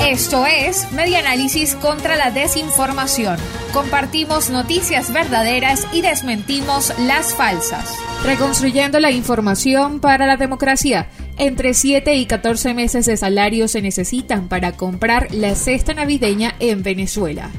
Esto es Media Análisis contra la Desinformación. Compartimos noticias verdaderas y desmentimos las falsas. Reconstruyendo la información para la democracia. Entre 7 y 14 meses de salario se necesitan para comprar la cesta navideña en Venezuela.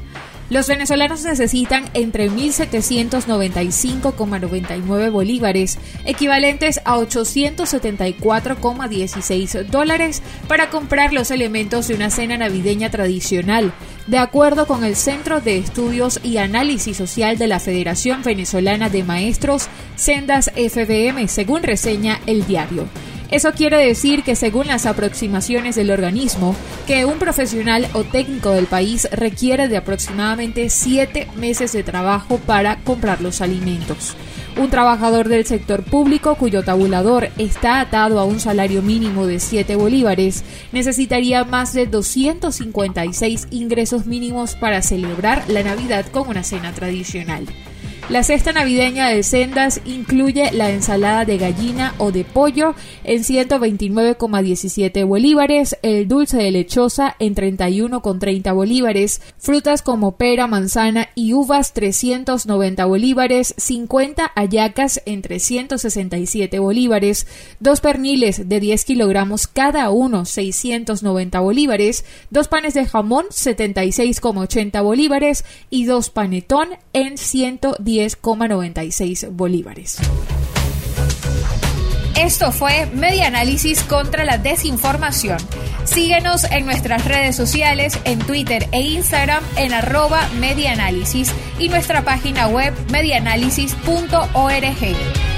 Los venezolanos necesitan entre 1.795,99 bolívares, equivalentes a 874,16 dólares, para comprar los elementos de una cena navideña tradicional, de acuerdo con el Centro de Estudios y Análisis Social de la Federación Venezolana de Maestros, Sendas FBM, según reseña el diario. Eso quiere decir que según las aproximaciones del organismo, que un profesional o técnico del país requiere de aproximadamente siete meses de trabajo para comprar los alimentos. Un trabajador del sector público cuyo tabulador está atado a un salario mínimo de 7 bolívares necesitaría más de 256 ingresos mínimos para celebrar la Navidad con una cena tradicional. La cesta navideña de Sendas incluye la ensalada de gallina o de pollo en 129,17 bolívares, el dulce de lechosa en 31,30 bolívares, frutas como pera, manzana y uvas 390 bolívares, 50 hallacas en 367 bolívares, dos perniles de 10 kilogramos cada uno 690 bolívares, dos panes de jamón 76,80 bolívares y dos panetón en 110 10,96 bolívares. Esto fue Media Análisis contra la Desinformación. Síguenos en nuestras redes sociales, en Twitter e Instagram en arroba medianálisis y nuestra página web medianálisis.org.